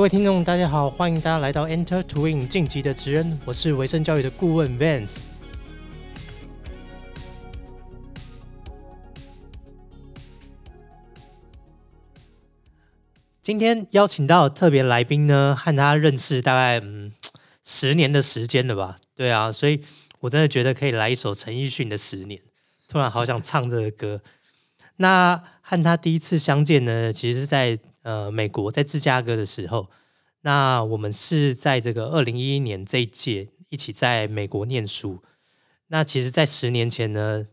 各位听众，大家好，欢迎大家来到 Enter Twin 晋级的职人，我是维生教育的顾问 Vance。今天邀请到特别来宾呢，和他认识大概嗯十年的时间了吧？对啊，所以我真的觉得可以来一首陈奕迅的《十年》，突然好想唱这个歌。那和他第一次相见呢，其实是在呃美国，在芝加哥的时候。那我们是在这个二零一一年这一届一起在美国念书。那其实，在十年前呢，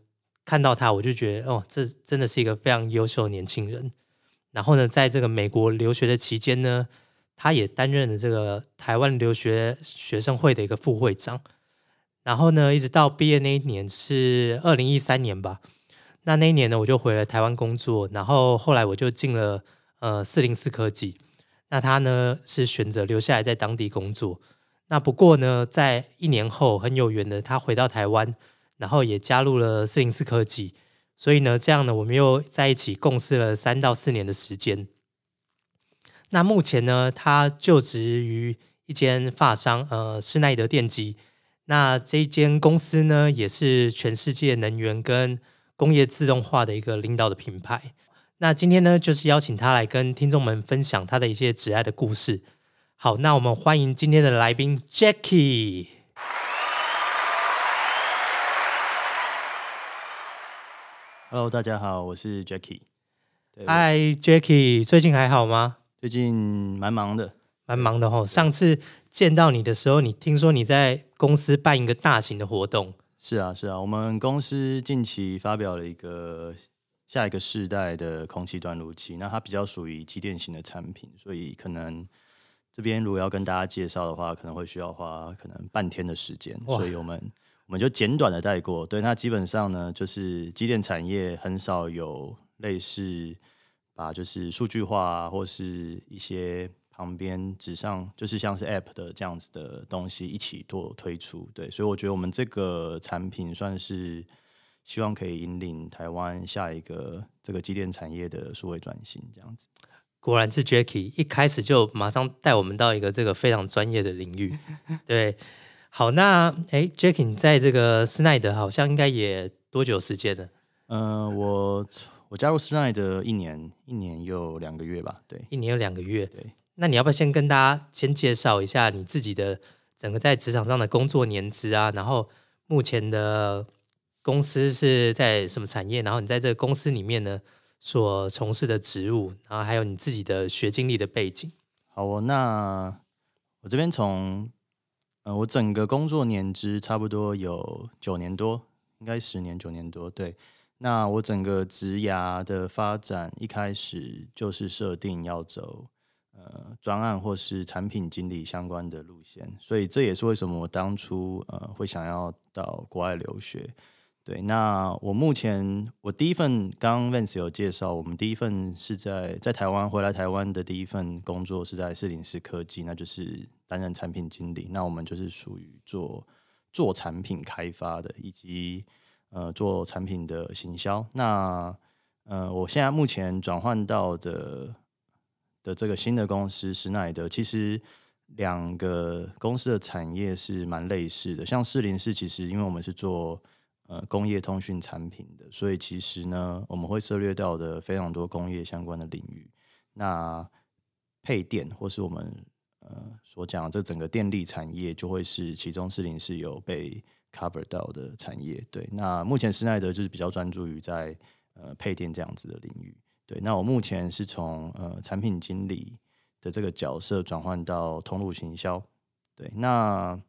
看到他，我就觉得哦，这真的是一个非常优秀的年轻人。然后呢，在这个美国留学的期间呢，他也担任了这个台湾留学学生会的一个副会长。然后呢，一直到毕业那一年是二零一三年吧。那那一年呢，我就回了台湾工作。然后后来我就进了呃四零四科技。那他呢是选择留下来在当地工作。那不过呢，在一年后很有缘的，他回到台湾，然后也加入了四零四科技。所以呢，这样呢，我们又在一起共事了三到四年的时间。那目前呢，他就职于一间发商，呃，施耐德电机。那这间公司呢，也是全世界能源跟工业自动化的一个领导的品牌。那今天呢，就是邀请他来跟听众们分享他的一些挚爱的故事。好，那我们欢迎今天的来宾 Jackie。Hello，大家好，我是 Jackie。Hi，Jackie，最近还好吗？最近蛮忙的，蛮忙的吼。上次见到你的时候，你听说你在公司办一个大型的活动？是啊，是啊，我们公司近期发表了一个。下一个世代的空气断路器，那它比较属于机电型的产品，所以可能这边如果要跟大家介绍的话，可能会需要花可能半天的时间，所以我们我们就简短的带过。对，那基本上呢，就是机电产业很少有类似把就是数据化或是一些旁边纸上就是像是 App 的这样子的东西一起做推出。对，所以我觉得我们这个产品算是。希望可以引领台湾下一个这个机电产业的数位转型，这样子。果然是 Jackie 一开始就马上带我们到一个这个非常专业的领域。对，好，那哎，Jackie 你在这个施耐德好像应该也多久时间了？嗯，我我加入施耐德一年，一年又两个月吧。对，一年有两个月。对，那你要不要先跟大家先介绍一下你自己的整个在职场上的工作年资啊？然后目前的。公司是在什么产业？然后你在这个公司里面呢，所从事的职务，然后还有你自己的学经历的背景。好哦，那我这边从，呃，我整个工作年资差不多有九年多，应该十年九年多。对，那我整个职涯的发展一开始就是设定要走呃专案或是产品经理相关的路线，所以这也是为什么我当初呃会想要到国外留学。对，那我目前我第一份刚 Vance 有介绍，我们第一份是在在台湾回来台湾的第一份工作是在四零四科技，那就是担任产品经理。那我们就是属于做做产品开发的，以及呃做产品的行销。那呃，我现在目前转换到的的这个新的公司施耐德，其实两个公司的产业是蛮类似的。像四零四，其实因为我们是做呃，工业通讯产品的，所以其实呢，我们会涉猎到的非常多工业相关的领域。那配电或是我们呃所讲这整个电力产业，就会是其中四零是有被 cover 到的产业。对，那目前施耐德就是比较专注于在呃配电这样子的领域。对，那我目前是从呃产品经理的这个角色转换到通路行销。对，那。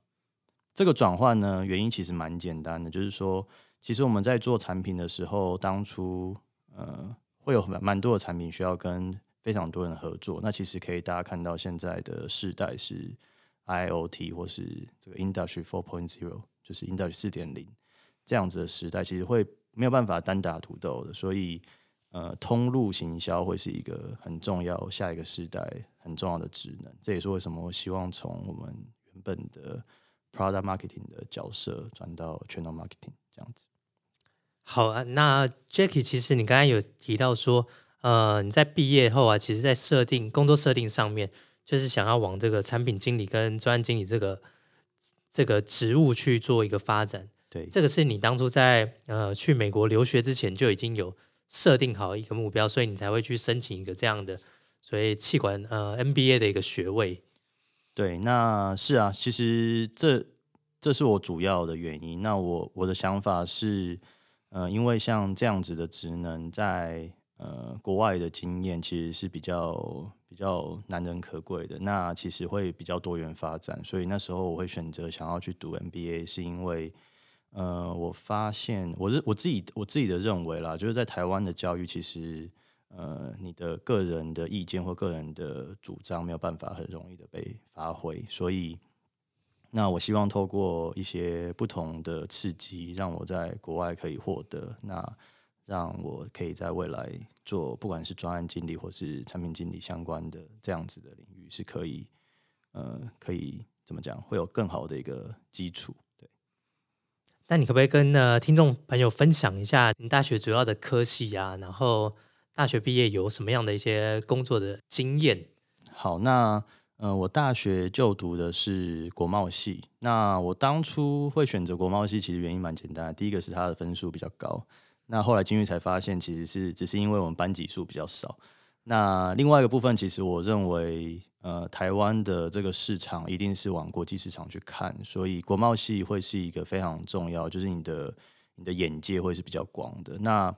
这个转换呢，原因其实蛮简单的，就是说，其实我们在做产品的时候，当初呃会有蛮蛮多的产品需要跟非常多人合作。那其实可以大家看到现在的世代是 IOT 或是这个 Industry Four Point Zero，就是 Industry 四点零这样子的时代，其实会没有办法单打独斗的。所以呃，通路行销会是一个很重要下一个时代很重要的职能。这也是为什么我希望从我们原本的 Product Marketing 的角色转到 Channel Marketing 这样子。好啊，那 Jackie，其实你刚才有提到说，呃，你在毕业后啊，其实在设定工作设定上面，就是想要往这个产品经理跟专案经理这个这个职务去做一个发展。对，这个是你当初在呃去美国留学之前就已经有设定好一个目标，所以你才会去申请一个这样的所以气管呃 MBA 的一个学位。对，那是啊，其实这这是我主要的原因。那我我的想法是，呃，因为像这样子的职能，在呃国外的经验其实是比较比较难能可贵的。那其实会比较多元发展，所以那时候我会选择想要去读 MBA，是因为呃，我发现我是我自己我自己的认为啦，就是在台湾的教育其实。呃，你的个人的意见或个人的主张没有办法很容易的被发挥，所以，那我希望透过一些不同的刺激，让我在国外可以获得，那让我可以在未来做不管是专案经理或是产品经理相关的这样子的领域，是可以，呃，可以怎么讲，会有更好的一个基础。对，那你可不可以跟呃听众朋友分享一下你大学主要的科系呀？然后。大学毕业有什么样的一些工作的经验？好，那呃，我大学就读的是国贸系。那我当初会选择国贸系，其实原因蛮简单的。第一个是它的分数比较高。那后来进去才发现，其实是只是因为我们班级数比较少。那另外一个部分，其实我认为，呃，台湾的这个市场一定是往国际市场去看，所以国贸系会是一个非常重要，就是你的你的眼界会是比较广的。那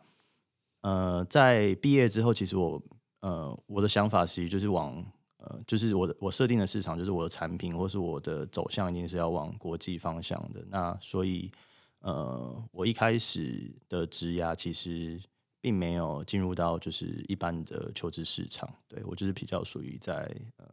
呃，在毕业之后，其实我呃我的想法其实就是往呃就是我的我设定的市场就是我的产品或是我的走向一定是要往国际方向的。那所以呃我一开始的职涯其实并没有进入到就是一般的求职市场，对我就是比较属于在呃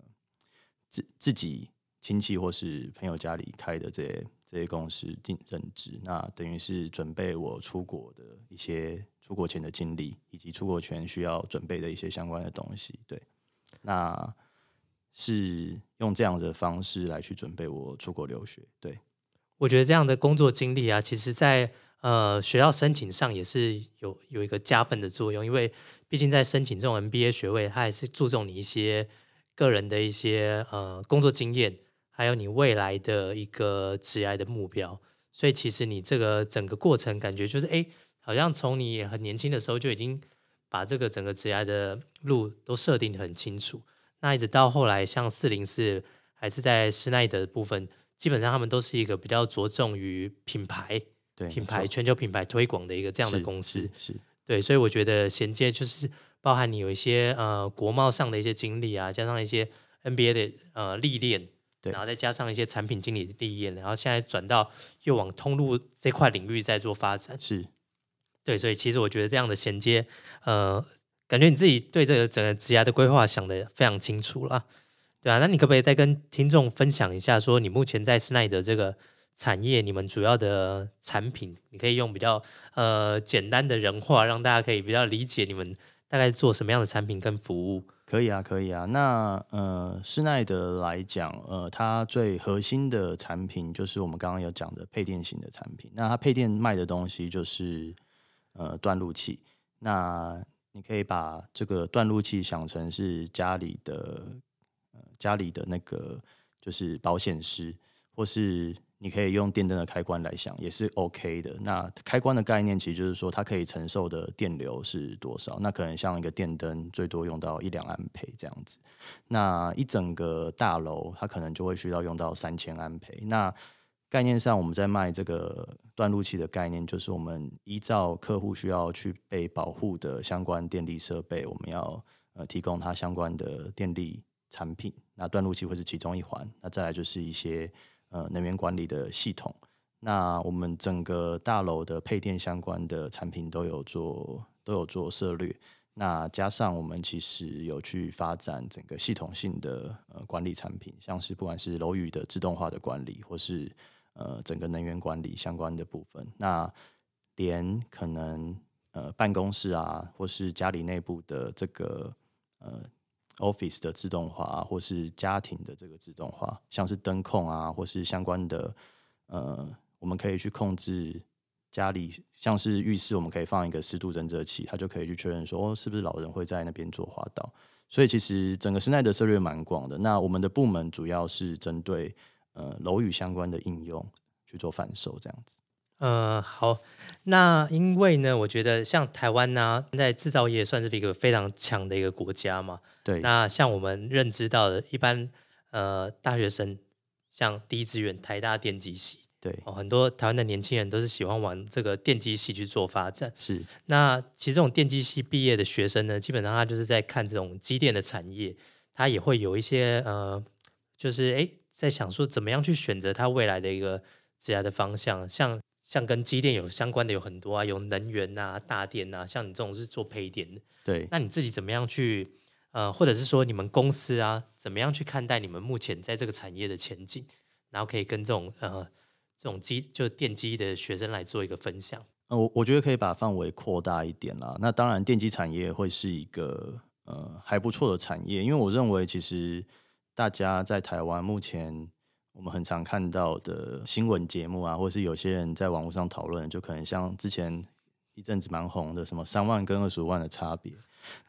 自自己亲戚或是朋友家里开的这些这些公司进任职，那等于是准备我出国的一些。出国前的经历，以及出国前需要准备的一些相关的东西，对，那是用这样的方式来去准备我出国留学。对，我觉得这样的工作经历啊，其实在呃学校申请上也是有有一个加分的作用，因为毕竟在申请这种 MBA 学位，它还是注重你一些个人的一些呃工作经验，还有你未来的一个职业的目标，所以其实你这个整个过程感觉就是哎。好像从你很年轻的时候就已经把这个整个职业的路都设定的很清楚，那一直到后来，像四零四还是在施耐德部分，基本上他们都是一个比较着重于品牌、对品牌全球品牌推广的一个这样的公司，是对，所以我觉得衔接就是包含你有一些呃国贸上的一些经历啊，加上一些 NBA 的呃历练，对，然后再加上一些产品经理的历练，然后现在转到又往通路这块领域在做发展，是。对，所以其实我觉得这样的衔接，呃，感觉你自己对这个整个职涯的规划想的非常清楚了，对啊，那你可不可以再跟听众分享一下，说你目前在施耐德这个产业，你们主要的产品，你可以用比较呃简单的人话，让大家可以比较理解你们大概做什么样的产品跟服务？可以啊，可以啊。那呃，施耐德来讲，呃，它最核心的产品就是我们刚刚有讲的配电型的产品。那它配电卖的东西就是。呃，断路器，那你可以把这个断路器想成是家里的，呃，家里的那个就是保险丝，或是你可以用电灯的开关来想，也是 OK 的。那开关的概念其实就是说，它可以承受的电流是多少？那可能像一个电灯，最多用到一两安培这样子。那一整个大楼，它可能就会需要用到三千安培。那概念上，我们在卖这个断路器的概念，就是我们依照客户需要去被保护的相关电力设备，我们要呃提供它相关的电力产品。那断路器会是其中一环。那再来就是一些呃能源管理的系统。那我们整个大楼的配电相关的产品都有做都有做涉略。那加上我们其实有去发展整个系统性的呃管理产品，像是不管是楼宇的自动化的管理，或是呃，整个能源管理相关的部分，那连可能呃办公室啊，或是家里内部的这个呃 office 的自动化，或是家庭的这个自动化，像是灯控啊，或是相关的呃，我们可以去控制家里像是浴室，我们可以放一个湿度侦测器，它就可以去确认说，哦，是不是老人会在那边做滑倒。所以其实整个施耐德策略蛮广的。那我们的部门主要是针对呃楼宇相关的应用去做贩售，这样子。呃，好，那因为呢，我觉得像台湾呢，在制造业算是一个非常强的一个国家嘛。对。那像我们认知到的，一般呃大学生，像第一志愿台大电机系。对，哦，很多台湾的年轻人都是喜欢往这个电机系去做发展。是，那其实这种电机系毕业的学生呢，基本上他就是在看这种机电的产业，他也会有一些呃，就是哎，在想说怎么样去选择他未来的一个职业的方向。像像跟机电有相关的有很多啊，有能源啊、大电啊，像你这种是做配电的。对，那你自己怎么样去呃，或者是说你们公司啊，怎么样去看待你们目前在这个产业的前景？然后可以跟这种呃。这种机就电机的学生来做一个分享。呃，我我觉得可以把范围扩大一点啦。那当然，电机产业会是一个呃还不错的产业，因为我认为其实大家在台湾目前我们很常看到的新闻节目啊，或是有些人在网络上讨论，就可能像之前一阵子蛮红的什么三万跟二十五万的差别。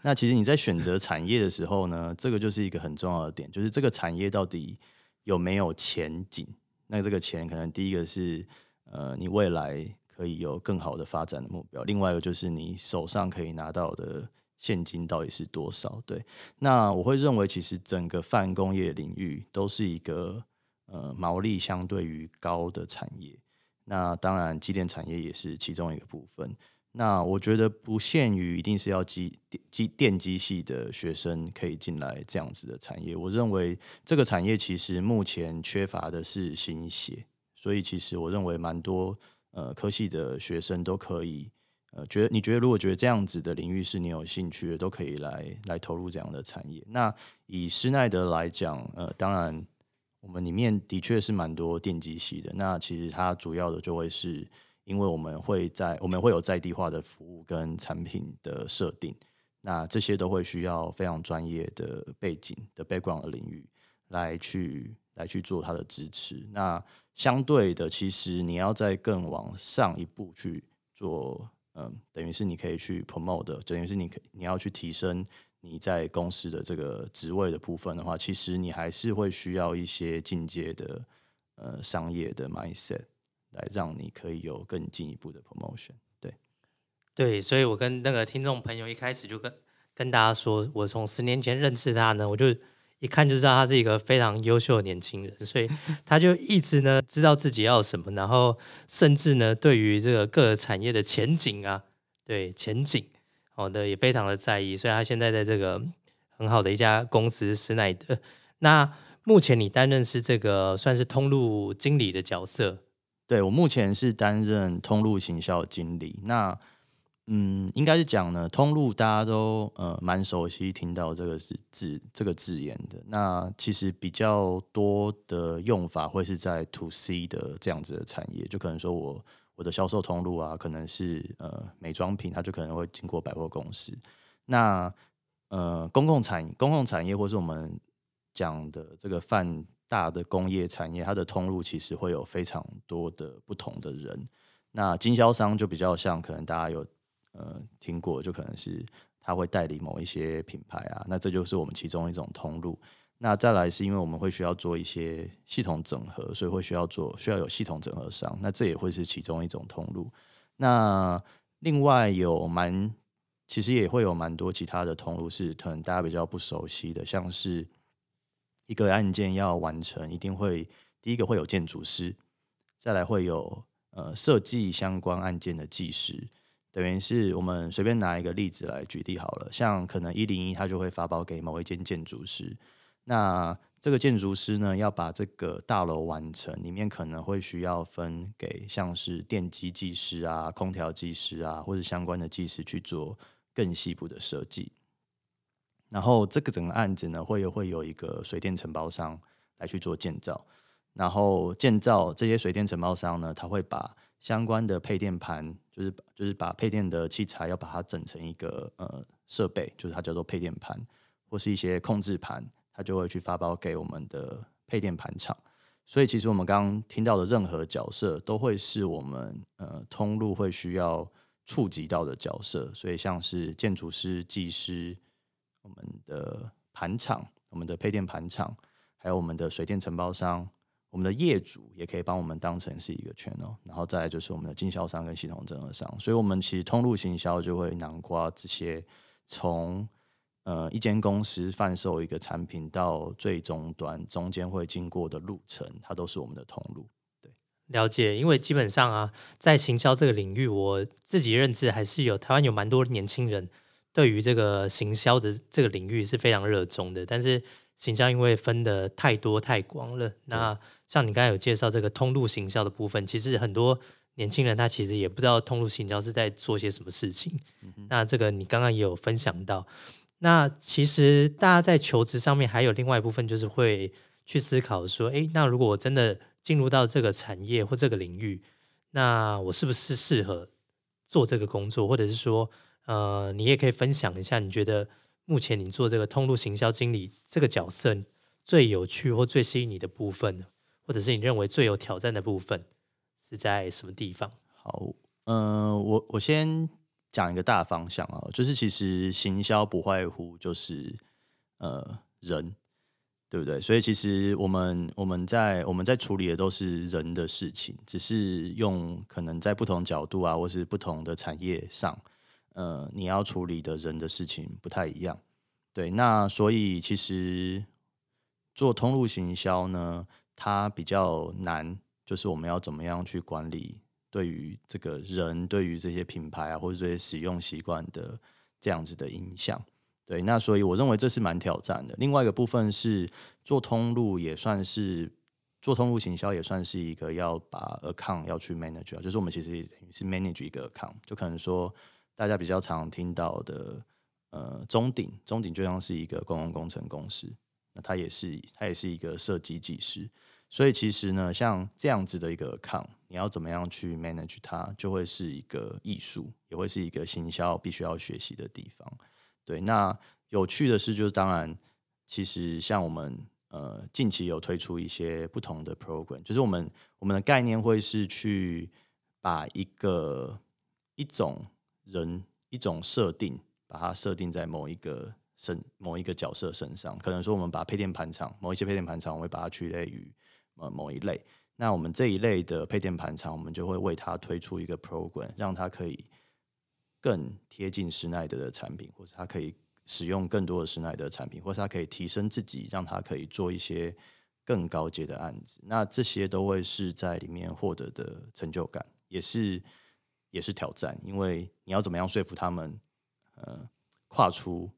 那其实你在选择产业的时候呢，这个就是一个很重要的点，就是这个产业到底有没有前景。那这个钱可能第一个是，呃，你未来可以有更好的发展的目标；，另外一个就是你手上可以拿到的现金到底是多少？对，那我会认为其实整个泛工业领域都是一个呃毛利相对于高的产业。那当然，机电产业也是其中一个部分。那我觉得不限于一定是要机机电机系的学生可以进来这样子的产业。我认为这个产业其实目前缺乏的是新血，所以其实我认为蛮多呃科系的学生都可以呃觉得你觉得如果觉得这样子的领域是你有兴趣的，都可以来来投入这样的产业。那以施耐德来讲，呃，当然我们里面的确是蛮多电机系的。那其实它主要的就会是。因为我们会在我们会有在地化的服务跟产品的设定，那这些都会需要非常专业的背景的 background 的领域来去来去做它的支持。那相对的，其实你要在更往上一步去做，嗯，等于是你可以去 promote，等于是你可你要去提升你在公司的这个职位的部分的话，其实你还是会需要一些进阶的呃商业的 mindset。来让你可以有更进一步的 promotion，对，对，所以我跟那个听众朋友一开始就跟跟大家说，我从十年前认识他呢，我就一看就知道他是一个非常优秀的年轻人，所以 他就一直呢知道自己要什么，然后甚至呢对于这个各个产业的前景啊，对前景好的也非常的在意，所以他现在在这个很好的一家公司施耐德。那目前你担任是这个算是通路经理的角色。对我目前是担任通路行销经理。那嗯，应该是讲呢，通路大家都呃蛮熟悉听到这个是字这个字眼的。那其实比较多的用法会是在 to C 的这样子的产业，就可能说我我的销售通路啊，可能是呃美妆品，它就可能会经过百货公司。那呃公共产公共产业或是我们讲的这个泛。大的工业产业，它的通路其实会有非常多的不同的人。那经销商就比较像，可能大家有呃听过，就可能是他会代理某一些品牌啊。那这就是我们其中一种通路。那再来是因为我们会需要做一些系统整合，所以会需要做需要有系统整合商。那这也会是其中一种通路。那另外有蛮，其实也会有蛮多其他的通路是可能大家比较不熟悉的，像是。一个案件要完成，一定会第一个会有建筑师，再来会有呃设计相关案件的技师，等于是我们随便拿一个例子来举例好了，像可能一零一他就会发包给某一间建筑师，那这个建筑师呢要把这个大楼完成，里面可能会需要分给像是电机技师啊、空调技师啊或者相关的技师去做更细部的设计。然后这个整个案子呢，会有会有一个水电承包商来去做建造，然后建造这些水电承包商呢，他会把相关的配电盘，就是就是把配电的器材要把它整成一个呃设备，就是它叫做配电盘，或是一些控制盘，他就会去发包给我们的配电盘厂。所以其实我们刚刚听到的任何角色，都会是我们呃通路会需要触及到的角色。所以像是建筑师、技师、我们的盘厂、我们的配电盘厂，还有我们的水电承包商、我们的业主，也可以帮我们当成是一个圈哦。然后再来就是我们的经销商跟系统整合商。所以我们其实通路行销就会囊括这些从。呃，一间公司贩售一个产品到最终端，中间会经过的路程，它都是我们的通路。对，了解。因为基本上啊，在行销这个领域，我自己认知还是有台湾有蛮多年轻人对于这个行销的这个领域是非常热衷的。但是行销因为分的太多太广了，那像你刚才有介绍这个通路行销的部分，其实很多年轻人他其实也不知道通路行销是在做些什么事情。那这个你刚刚也有分享到。那其实大家在求职上面还有另外一部分，就是会去思考说，诶，那如果我真的进入到这个产业或这个领域，那我是不是适合做这个工作？或者是说，呃，你也可以分享一下，你觉得目前你做这个通路行销经理这个角色最有趣或最吸引你的部分，或者是你认为最有挑战的部分是在什么地方？好，嗯，我我先。讲一个大方向啊，就是其实行销不外乎就是呃人，对不对？所以其实我们我们在我们在处理的都是人的事情，只是用可能在不同角度啊，或是不同的产业上，呃，你要处理的人的事情不太一样。对，那所以其实做通路行销呢，它比较难，就是我们要怎么样去管理。对于这个人，对于这些品牌啊，或者这些使用习惯的这样子的影响，对，那所以我认为这是蛮挑战的。另外一个部分是做通路，也算是做通路行销，也算是一个要把 account 要去 manage，就是我们其实等于是 manage 一个 account，就可能说大家比较常听到的，呃，中鼎，中鼎就像是一个公共工程公司，那它也是它也是一个设计技师。所以其实呢，像这样子的一个 account，你要怎么样去 manage 它，就会是一个艺术，也会是一个行销必须要学习的地方。对，那有趣的是，就是当然，其实像我们呃近期有推出一些不同的 program，就是我们我们的概念会是去把一个一种人一种设定，把它设定在某一个身某一个角色身上。可能说，我们把配电盘厂某一些配电盘厂，我会把它区类于。呃，某一类，那我们这一类的配电盘厂，我们就会为它推出一个 program，让它可以更贴近施耐德的产品，或者它可以使用更多的施耐德产品，或者它可以提升自己，让它可以做一些更高阶的案子。那这些都会是在里面获得的成就感，也是也是挑战，因为你要怎么样说服他们，呃，跨出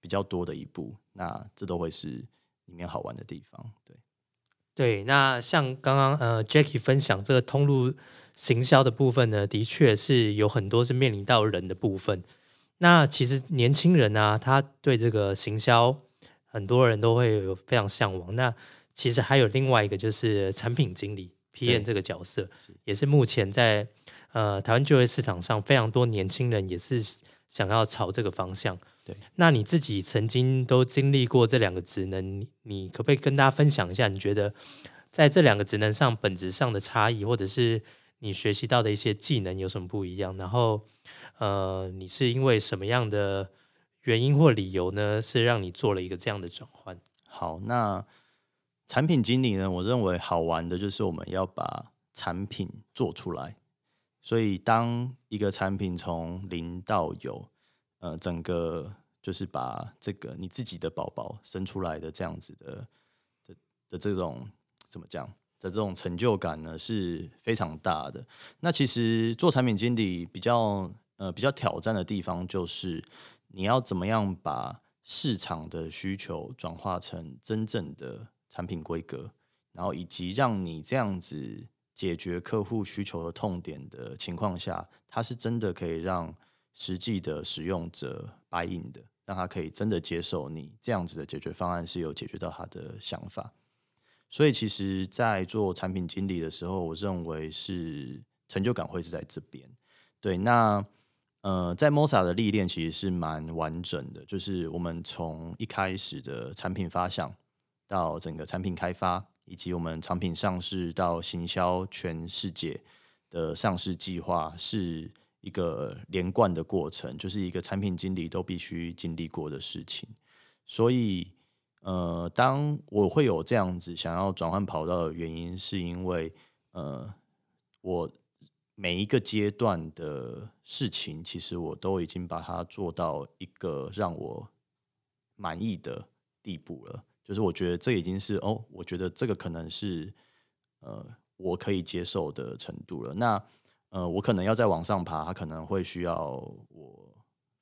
比较多的一步，那这都会是里面好玩的地方，对。对，那像刚刚呃，Jackie 分享这个通路行销的部分呢，的确是有很多是面临到人的部分。那其实年轻人啊，他对这个行销，很多人都会有非常向往。那其实还有另外一个就是产品经理 PM 这个角色，也是目前在呃台湾就业市场上非常多年轻人也是想要朝这个方向。对，那你自己曾经都经历过这两个职能，你可不可以跟大家分享一下？你觉得在这两个职能上本质上的差异，或者是你学习到的一些技能有什么不一样？然后，呃，你是因为什么样的原因或理由呢？是让你做了一个这样的转换？好，那产品经理呢？我认为好玩的就是我们要把产品做出来，所以当一个产品从零到有。呃，整个就是把这个你自己的宝宝生出来的这样子的的的这种怎么讲的这种成就感呢，是非常大的。那其实做产品经理比较呃比较挑战的地方，就是你要怎么样把市场的需求转化成真正的产品规格，然后以及让你这样子解决客户需求的痛点的情况下，它是真的可以让。实际的使用者 buy in 的，让他可以真的接受你这样子的解决方案，是有解决到他的想法。所以，其实，在做产品经理的时候，我认为是成就感会是在这边。对，那呃，在 Mosa 的历练其实是蛮完整的，就是我们从一开始的产品发想到整个产品开发，以及我们产品上市到行销全世界的上市计划，是一个连贯的过程，就是一个产品经理都必须经历过的事情。所以，呃，当我会有这样子想要转换跑道的原因，是因为，呃，我每一个阶段的事情，其实我都已经把它做到一个让我满意的地步了。就是我觉得这已经是哦，我觉得这个可能是呃我可以接受的程度了。那呃，我可能要再往上爬，它可能会需要我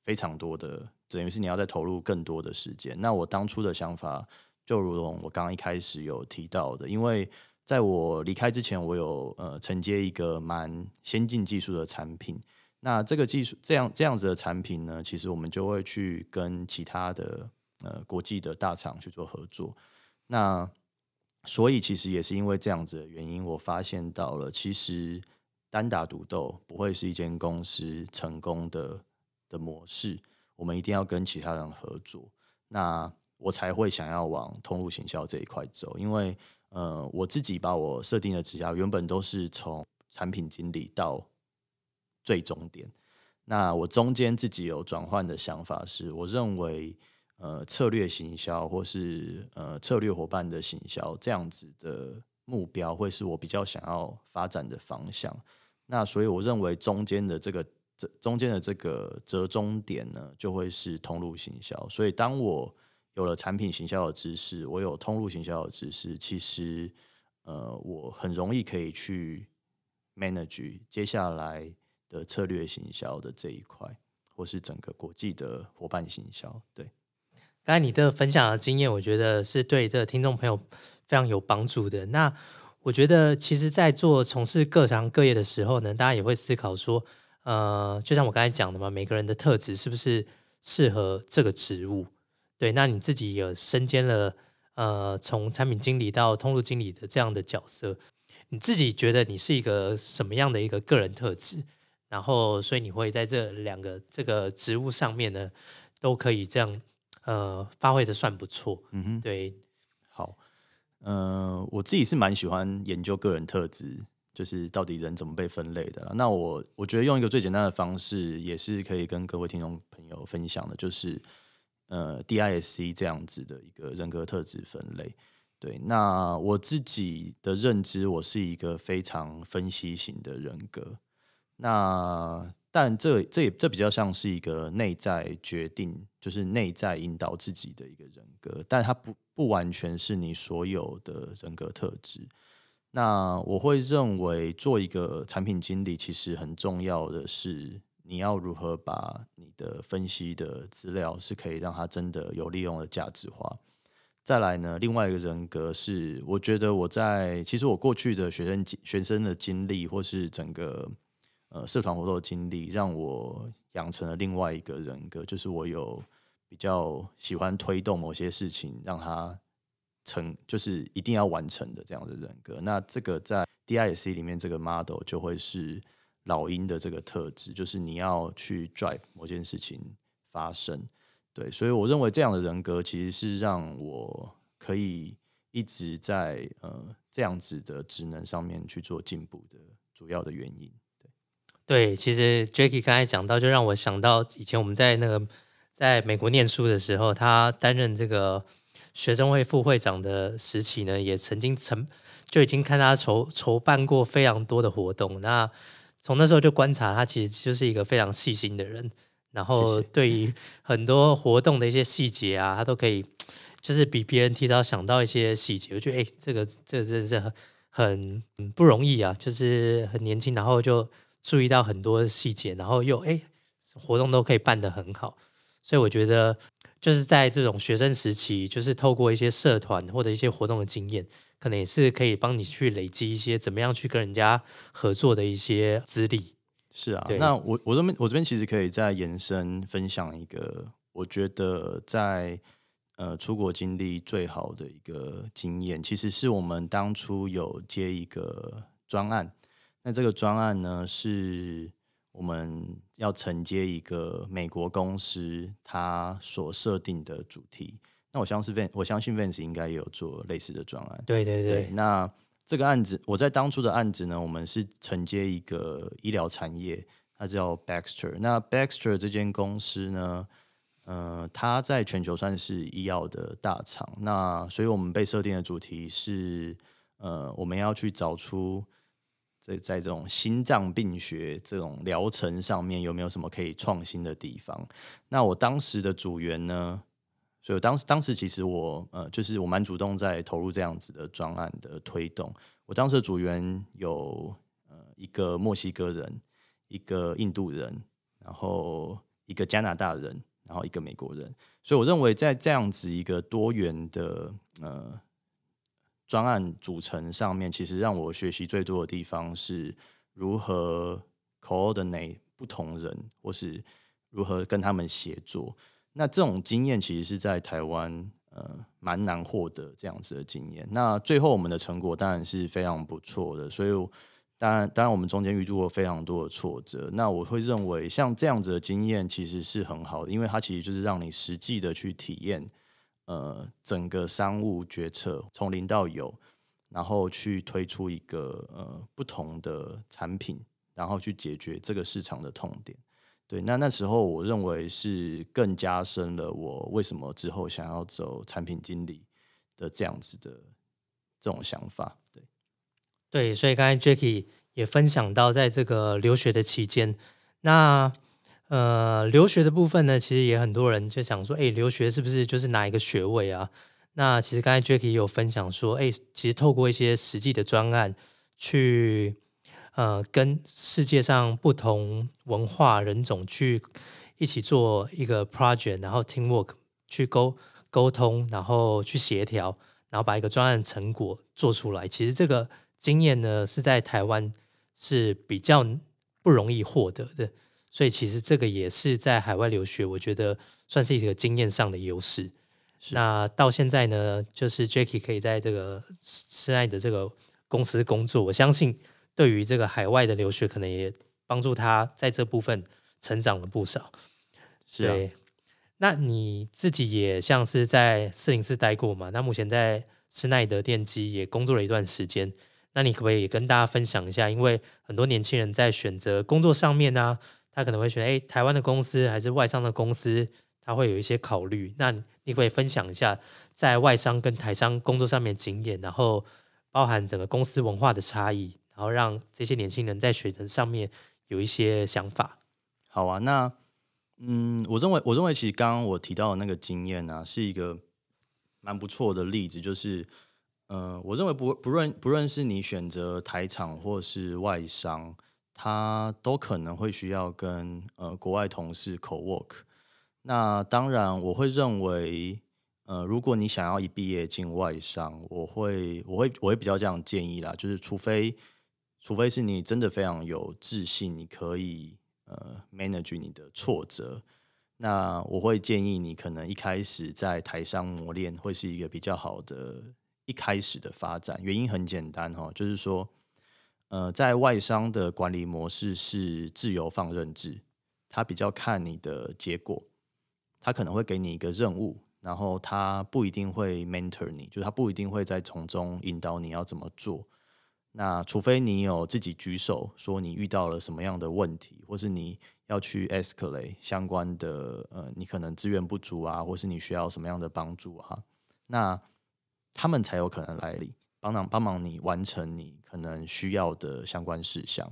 非常多的，等于是你要再投入更多的时间。那我当初的想法就如同我刚刚一开始有提到的，因为在我离开之前，我有呃承接一个蛮先进技术的产品。那这个技术这样这样子的产品呢，其实我们就会去跟其他的。呃，国际的大厂去做合作，那所以其实也是因为这样子的原因，我发现到了，其实单打独斗不会是一间公司成功的的模式，我们一定要跟其他人合作，那我才会想要往通路行销这一块走，因为呃，我自己把我设定的指标原本都是从产品经理到最终点，那我中间自己有转换的想法是，我认为。呃，策略行销或是呃策略伙伴的行销这样子的目标，会是我比较想要发展的方向。那所以我认为中间的这个这中间的这个折中点呢，就会是通路行销。所以当我有了产品行销的知识，我有通路行销的知识，其实呃我很容易可以去 manage 接下来的策略行销的这一块，或是整个国际的伙伴行销，对。刚才你的分享的经验，我觉得是对这听众朋友非常有帮助的。那我觉得，其实，在做从事各行各业的时候呢，大家也会思考说，呃，就像我刚才讲的嘛，每个人的特质是不是适合这个职务？对，那你自己有身兼了呃，从产品经理到通路经理的这样的角色，你自己觉得你是一个什么样的一个个人特质？然后，所以你会在这两个这个职务上面呢，都可以这样。呃，发挥的算不错，嗯哼，对，好，呃，我自己是蛮喜欢研究个人特质，就是到底人怎么被分类的。那我我觉得用一个最简单的方式，也是可以跟各位听众朋友分享的，就是呃，DISC 这样子的一个人格特质分类。对，那我自己的认知，我是一个非常分析型的人格。那但这这也这比较像是一个内在决定，就是内在引导自己的一个人格，但它不不完全是你所有的人格特质。那我会认为做一个产品经理，其实很重要的是你要如何把你的分析的资料是可以让它真的有利用的价值化。再来呢，另外一个人格是，我觉得我在其实我过去的学生学生的经历，或是整个。呃，社团活动的经历让我养成了另外一个人格，就是我有比较喜欢推动某些事情，让它成，就是一定要完成的这样的人格。那这个在 DISC 里面，这个 model 就会是老鹰的这个特质，就是你要去 drive 某件事情发生。对，所以我认为这样的人格其实是让我可以一直在呃这样子的职能上面去做进步的主要的原因。对，其实 Jacky 刚才讲到，就让我想到以前我们在那个在美国念书的时候，他担任这个学生会副会长的时期呢，也曾经成就已经看他筹筹办过非常多的活动。那从那时候就观察他，其实就是一个非常细心的人。然后对于很多活动的一些细节啊，他都可以就是比别人提早想到一些细节。我觉得哎，这个这个真的是很很不容易啊，就是很年轻，然后就。注意到很多细节，然后又哎，活动都可以办得很好，所以我觉得就是在这种学生时期，就是透过一些社团或者一些活动的经验，可能也是可以帮你去累积一些怎么样去跟人家合作的一些资历。是啊，那我我这边我这边其实可以再延伸分享一个，我觉得在呃出国经历最好的一个经验，其实是我们当初有接一个专案。那这个专案呢，是我们要承接一个美国公司它所设定的主题。那我相信 Van，我相信 Vance 应该也有做类似的专案。对对对，那这个案子，我在当初的案子呢，我们是承接一个医疗产业，它叫 Baxter。那 Baxter 这间公司呢，呃，它在全球算是医药的大厂。那所以我们被设定的主题是，呃，我们要去找出在在这种心脏病学这种疗程上面有没有什么可以创新的地方。那我当时的组员呢？所以当时当时其实我呃就是我蛮主动在投入这样子的专案的推动。我当时的组员有呃一个墨西哥人，一个印度人，然后一个加拿大人，然后一个美国人。所以我认为在这样子一个多元的呃专案组成上面，其实让我学习最多的地方是如何 coordinate 不同人，或是如何跟他们协作。那这种经验其实是在台湾呃蛮难获得这样子的经验。那最后我们的成果当然是非常不错的，所以当然当然我们中间遇到过非常多的挫折。那我会认为像这样子的经验其实是很好的，因为它其实就是让你实际的去体验呃整个商务决策从零到有，然后去推出一个呃不同的产品，然后去解决这个市场的痛点。对，那那时候我认为是更加深了我为什么之后想要走产品经理的这样子的这种想法。对，对，所以刚才 Jacky 也分享到，在这个留学的期间，那呃留学的部分呢，其实也很多人就想说，哎，留学是不是就是拿一个学位啊？那其实刚才 Jacky 也有分享说，哎，其实透过一些实际的专案去。呃，跟世界上不同文化人种去一起做一个 project，然后 teamwork 去沟沟通，然后去协调，然后把一个专案成果做出来。其实这个经验呢，是在台湾是比较不容易获得的，所以其实这个也是在海外留学，我觉得算是一个经验上的优势。那到现在呢，就是 Jackie 可以在这个现在的这个公司工作，我相信。对于这个海外的留学，可能也帮助他在这部分成长了不少。是，那你自己也像是在四零四待过嘛？那目前在施耐德电机也工作了一段时间。那你可不可以也跟大家分享一下？因为很多年轻人在选择工作上面呢，他可能会选哎台湾的公司还是外商的公司，他会有一些考虑。那你可以分享一下在外商跟台商工作上面经验，然后包含整个公司文化的差异。然后让这些年轻人在选择上面有一些想法。好啊，那嗯，我认为我认为其实刚刚我提到的那个经验呢，是一个蛮不错的例子。就是，呃，我认为不不论不论是你选择台厂或是外商，他都可能会需要跟呃国外同事 co work。那当然，我会认为。呃，如果你想要一毕业进外商，我会我会我会比较这样建议啦，就是除非。除非是你真的非常有自信，你可以呃 manage 你的挫折，那我会建议你可能一开始在台上磨练会是一个比较好的一开始的发展。原因很简单哈，就是说呃在外商的管理模式是自由放任制，他比较看你的结果，他可能会给你一个任务，然后他不一定会 mentor 你，就是他不一定会在从中引导你要怎么做。那除非你有自己举手说你遇到了什么样的问题，或是你要去 escalate 相关的呃，你可能资源不足啊，或是你需要什么样的帮助啊，那他们才有可能来帮忙帮忙你完成你可能需要的相关事项。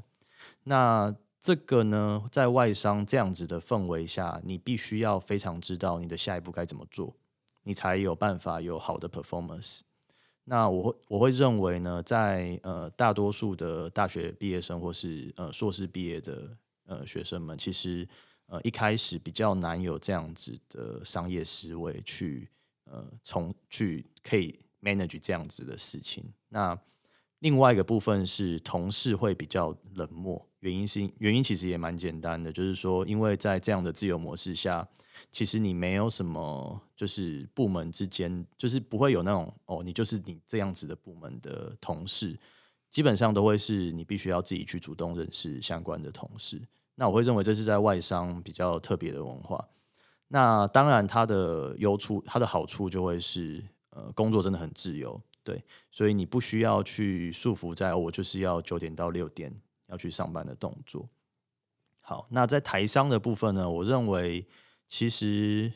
那这个呢，在外商这样子的氛围下，你必须要非常知道你的下一步该怎么做，你才有办法有好的 performance。那我会我会认为呢，在呃大多数的大学毕业生或是呃硕士毕业的呃学生们，其实呃一开始比较难有这样子的商业思维去呃从去可以 manage 这样子的事情。那另外一个部分是同事会比较冷漠，原因是原因其实也蛮简单的，就是说因为在这样的自由模式下。其实你没有什么，就是部门之间，就是不会有那种哦，你就是你这样子的部门的同事，基本上都会是你必须要自己去主动认识相关的同事。那我会认为这是在外商比较特别的文化。那当然，它的优处，它的好处就会是，呃，工作真的很自由，对，所以你不需要去束缚在我就是要九点到六点要去上班的动作。好，那在台商的部分呢，我认为其实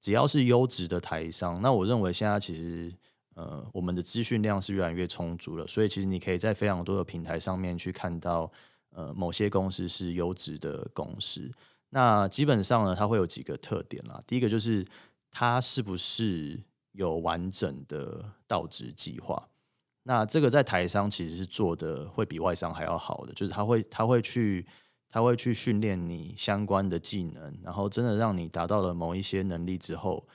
只要是优质的台商，那我认为现在其实。呃，我们的资讯量是越来越充足了，所以其实你可以在非常多的平台上面去看到，呃，某些公司是优质的公司。那基本上呢，它会有几个特点啦。第一个就是它是不是有完整的到职计划？那这个在台商其实是做的会比外商还要好的，就是他会他会去他会去训练你相关的技能，然后真的让你达到了某一些能力之后，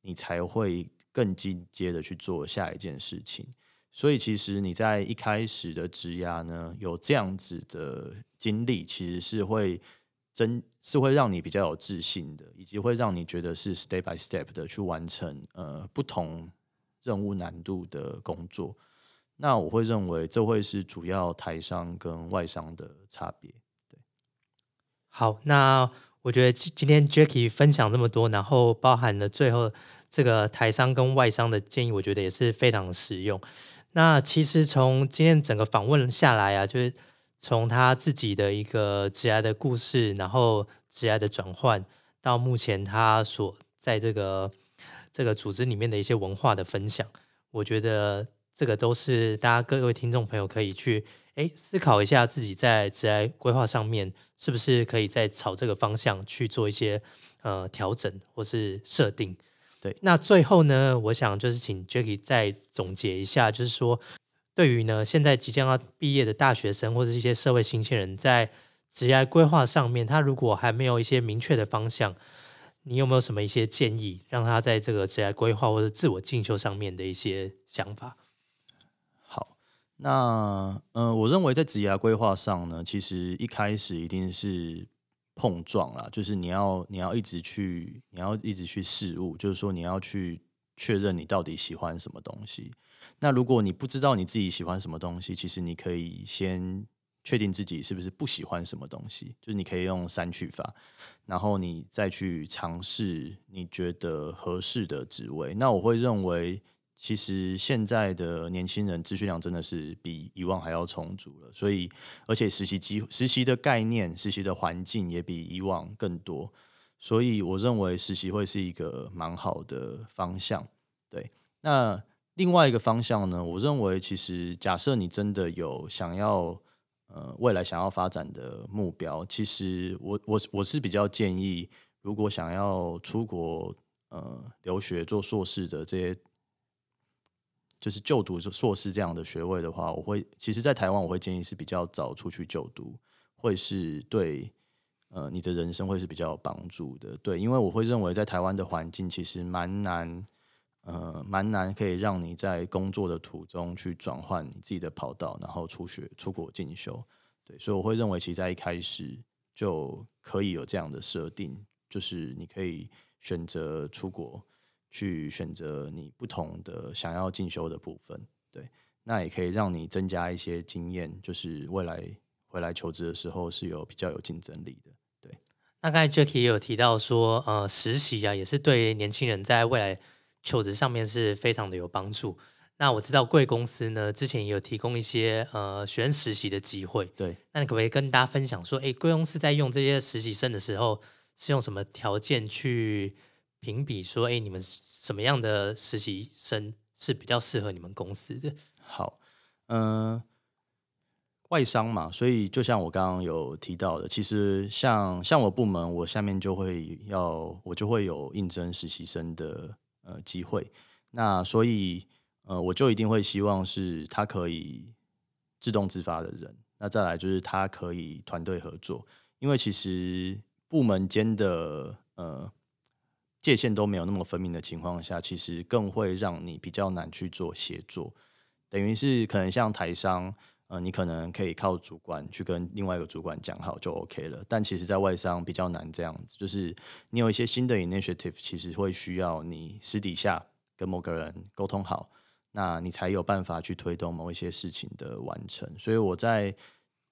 你才会。更进阶的去做下一件事情，所以其实你在一开始的职涯呢，有这样子的经历，其实是会真，是会让你比较有自信的，以及会让你觉得是 step by step 的去完成呃不同任务难度的工作。那我会认为这会是主要台商跟外商的差别。对，好，那我觉得今今天 Jacky 分享这么多，然后包含了最后。这个台商跟外商的建议，我觉得也是非常实用。那其实从今天整个访问下来啊，就是从他自己的一个职业的故事，然后职业的转换，到目前他所在这个这个组织里面的一些文化的分享，我觉得这个都是大家各位听众朋友可以去哎思考一下，自己在职业规划上面是不是可以再朝这个方向去做一些呃调整或是设定。对，那最后呢，我想就是请 Jacky 再总结一下，就是说，对于呢现在即将要毕业的大学生或者一些社会新鲜人，在职业规划上面，他如果还没有一些明确的方向，你有没有什么一些建议，让他在这个职业规划或者自我进修上面的一些想法？好，那嗯，我认为在职业规划上呢，其实一开始一定是。碰撞啦，就是你要你要一直去，你要一直去试物，就是说你要去确认你到底喜欢什么东西。那如果你不知道你自己喜欢什么东西，其实你可以先确定自己是不是不喜欢什么东西，就是你可以用删去法，然后你再去尝试你觉得合适的职位。那我会认为。其实现在的年轻人资讯量真的是比以往还要充足了，所以而且实习机实习的概念、实习的环境也比以往更多，所以我认为实习会是一个蛮好的方向。对，那另外一个方向呢？我认为其实假设你真的有想要呃未来想要发展的目标，其实我我我是比较建议，如果想要出国呃留学做硕士的这些。就是就读硕士这样的学位的话，我会其实，在台湾我会建议是比较早出去就读，会是对呃你的人生会是比较有帮助的。对，因为我会认为在台湾的环境其实蛮难，呃，蛮难可以让你在工作的途中去转换你自己的跑道，然后出学出国进修。对，所以我会认为，其实在一开始就可以有这样的设定，就是你可以选择出国。去选择你不同的想要进修的部分，对，那也可以让你增加一些经验，就是未来回来求职的时候是有比较有竞争力的。对，那刚才 Jacky 也有提到说，呃，实习啊，也是对年轻人在未来求职上面是非常的有帮助。那我知道贵公司呢，之前也有提供一些呃学生实习的机会。对，那你可不可以跟大家分享说，哎，贵公司在用这些实习生的时候，是用什么条件去？评比说，哎，你们什么样的实习生是比较适合你们公司的？好，嗯，外商嘛，所以就像我刚刚有提到的，其实像像我部门，我下面就会要我就会有应征实习生的呃机会。那所以呃，我就一定会希望是他可以自动自发的人。那再来就是他可以团队合作，因为其实部门间的呃。界限都没有那么分明的情况下，其实更会让你比较难去做协作。等于是可能像台商，呃，你可能可以靠主管去跟另外一个主管讲好就 OK 了。但其实，在外商比较难这样子，就是你有一些新的 initiative，其实会需要你私底下跟某个人沟通好，那你才有办法去推动某一些事情的完成。所以我在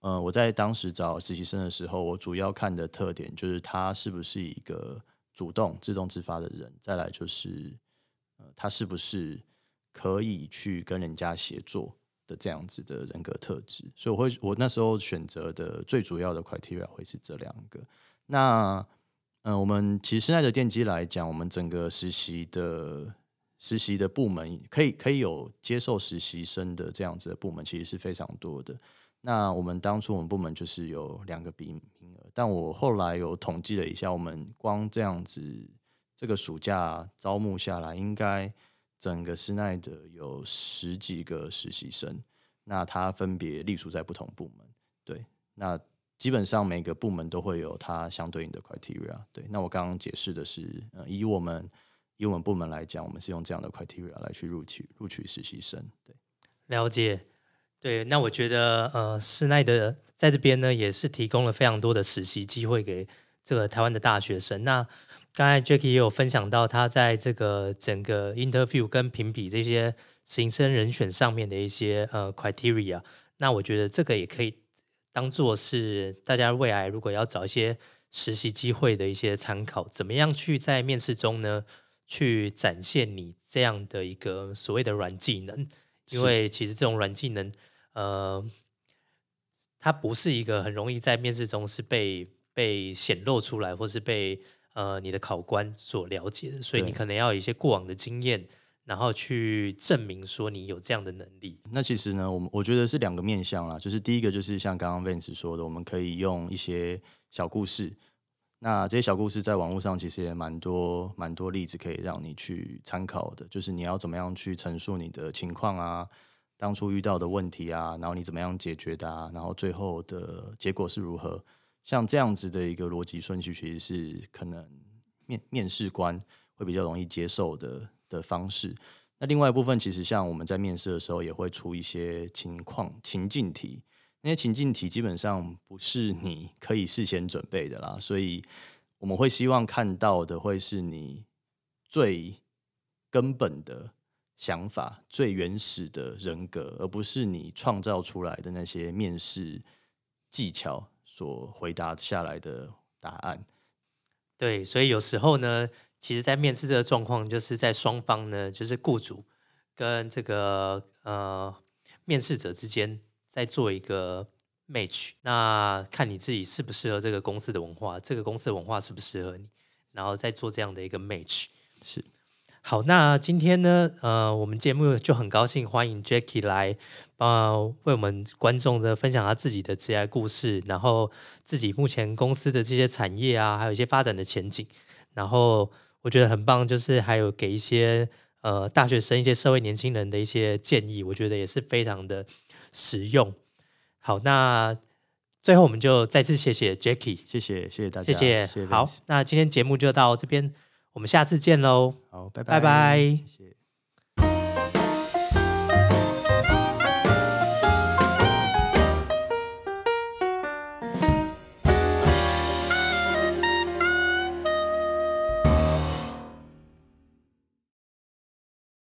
呃我在当时找实习生的时候，我主要看的特点就是他是不是一个。主动、自动自发的人，再来就是呃，他是不是可以去跟人家协作的这样子的人格特质。所以我会我那时候选择的最主要的 criteria 会是这两个。那嗯，我们其实现在的电机来讲，我们整个实习的实习的部门，可以可以有接受实习生的这样子的部门，其实是非常多的。那我们当初我们部门就是有两个比名额，但我后来有统计了一下，我们光这样子这个暑假招募下来，应该整个施耐德有十几个实习生，那他分别隶属在不同部门。对，那。基本上每个部门都会有它相对应的 criteria。对，那我刚刚解释的是，呃，以我们以我们部门来讲，我们是用这样的 criteria 来去录取录取实习生。对，了解。对，那我觉得，呃，施耐德在这边呢，也是提供了非常多的实习机会给这个台湾的大学生。那刚才 Jacky 也有分享到，他在这个整个 interview 跟评比这些实习生人选上面的一些呃 criteria。那我觉得这个也可以。当做是大家未来如果要找一些实习机会的一些参考，怎么样去在面试中呢，去展现你这样的一个所谓的软技能？因为其实这种软技能，呃，它不是一个很容易在面试中是被被显露出来，或是被呃你的考官所了解的，所以你可能要有一些过往的经验。然后去证明说你有这样的能力。那其实呢，我们我觉得是两个面向啦，就是第一个就是像刚刚 Vance 说的，我们可以用一些小故事。那这些小故事在网络上其实也蛮多蛮多例子可以让你去参考的。就是你要怎么样去陈述你的情况啊，当初遇到的问题啊，然后你怎么样解决的啊，然后最后的结果是如何？像这样子的一个逻辑顺序，其实是可能面面试官会比较容易接受的。的方式，那另外一部分其实像我们在面试的时候也会出一些情况情境题，那些情境题基本上不是你可以事先准备的啦，所以我们会希望看到的会是你最根本的想法、最原始的人格，而不是你创造出来的那些面试技巧所回答下来的答案。对，所以有时候呢。其实，在面试这个状况，就是在双方呢，就是雇主跟这个呃面试者之间，在做一个 match。那看你自己适不适合这个公司的文化，这个公司的文化适不适合你，然后再做这样的一个 match。是。好，那今天呢，呃，我们节目就很高兴欢迎 Jackie 来，呃，为我们观众的分享他自己的职业故事，然后自己目前公司的这些产业啊，还有一些发展的前景，然后。我觉得很棒，就是还有给一些呃大学生、一些社会年轻人的一些建议，我觉得也是非常的实用。好，那最后我们就再次谢谢 Jackie，谢谢谢谢大家，谢谢。好，那今天节目就到这边，我们下次见喽。好，拜拜拜。谢谢。